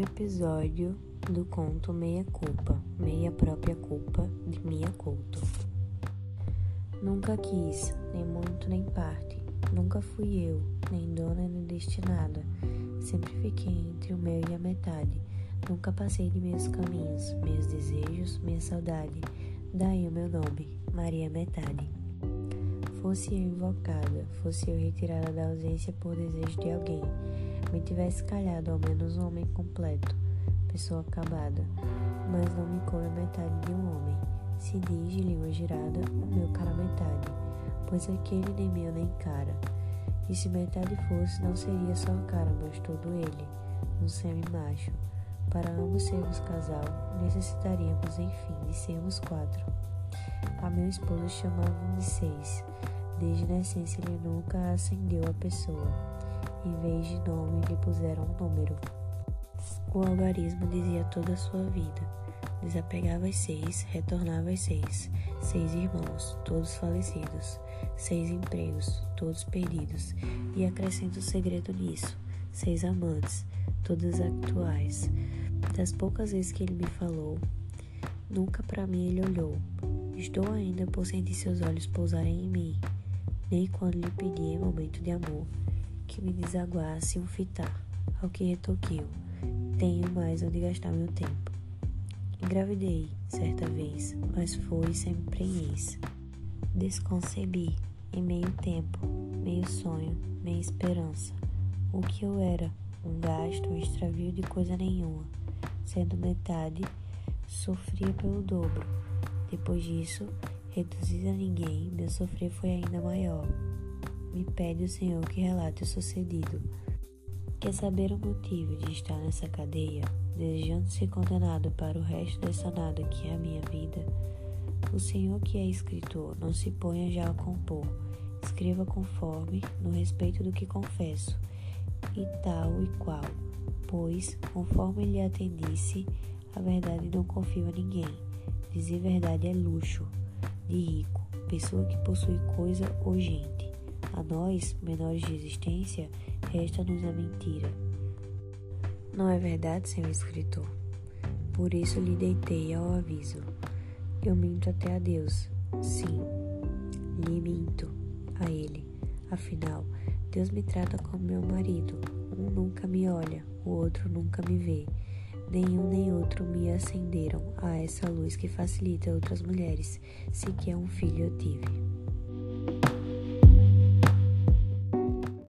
episódio do conto Meia Culpa, Meia Própria Culpa de Mia Couto. Nunca quis, nem muito nem parte, nunca fui eu, nem dona nem destinada. Sempre fiquei entre o meu e a metade. Nunca passei de meus caminhos, meus desejos, minha saudade. Daí o meu nome, Maria Metade. Fosse eu invocada, fosse eu retirada da ausência por desejo de alguém tivesse calhado ao menos um homem completo, pessoa acabada, mas não me come a metade de um homem. Se diz de língua girada, o meu cara metade, pois aquele nem meu nem cara. E se metade fosse, não seria só a cara, mas todo ele, um semi-macho. Para ambos sermos casal, necessitaríamos, enfim, de sermos quatro. A meu esposo chamavam de seis. Desde nascença ele nunca acendeu a pessoa em vez de nome, lhe puseram um número. O algarismo dizia toda a sua vida. Desapegava as seis, retornava às seis. Seis irmãos, todos falecidos. Seis empregos, todos perdidos. E acrescento o segredo nisso. Seis amantes, todas atuais. Das poucas vezes que ele me falou, nunca para mim ele olhou. Estou ainda por sentir seus olhos pousarem em mim, nem quando lhe pedi em momento de amor que me desaguasse um fitar, ao que retoqueu. Tenho mais onde gastar meu tempo. Engravidei, certa vez, mas foi sem prenhez. Desconcebi, em meio tempo, meio sonho, meia esperança. O que eu era, um gasto, um extravio de coisa nenhuma. Sendo metade, sofria pelo dobro. Depois disso, reduzida a ninguém, meu sofrer foi ainda maior me pede o Senhor que relate o sucedido. Quer saber o motivo de estar nessa cadeia, desejando ser condenado para o resto dessa nada que é a minha vida? O Senhor que é escritor não se ponha já a compor. Escreva conforme, no respeito do que confesso, e tal e qual, pois, conforme lhe atendisse, a verdade não confio a ninguém. Dizer verdade é luxo, de rico, pessoa que possui coisa ou gente. A nós, menores de existência, resta-nos a mentira. Não é verdade, senhor escritor? Por isso lhe deitei ao aviso. Eu minto até a Deus. Sim, lhe minto a ele. Afinal, Deus me trata como meu marido. Um nunca me olha, o outro nunca me vê. Nenhum nem outro me acenderam a essa luz que facilita outras mulheres, sequer um filho eu tive.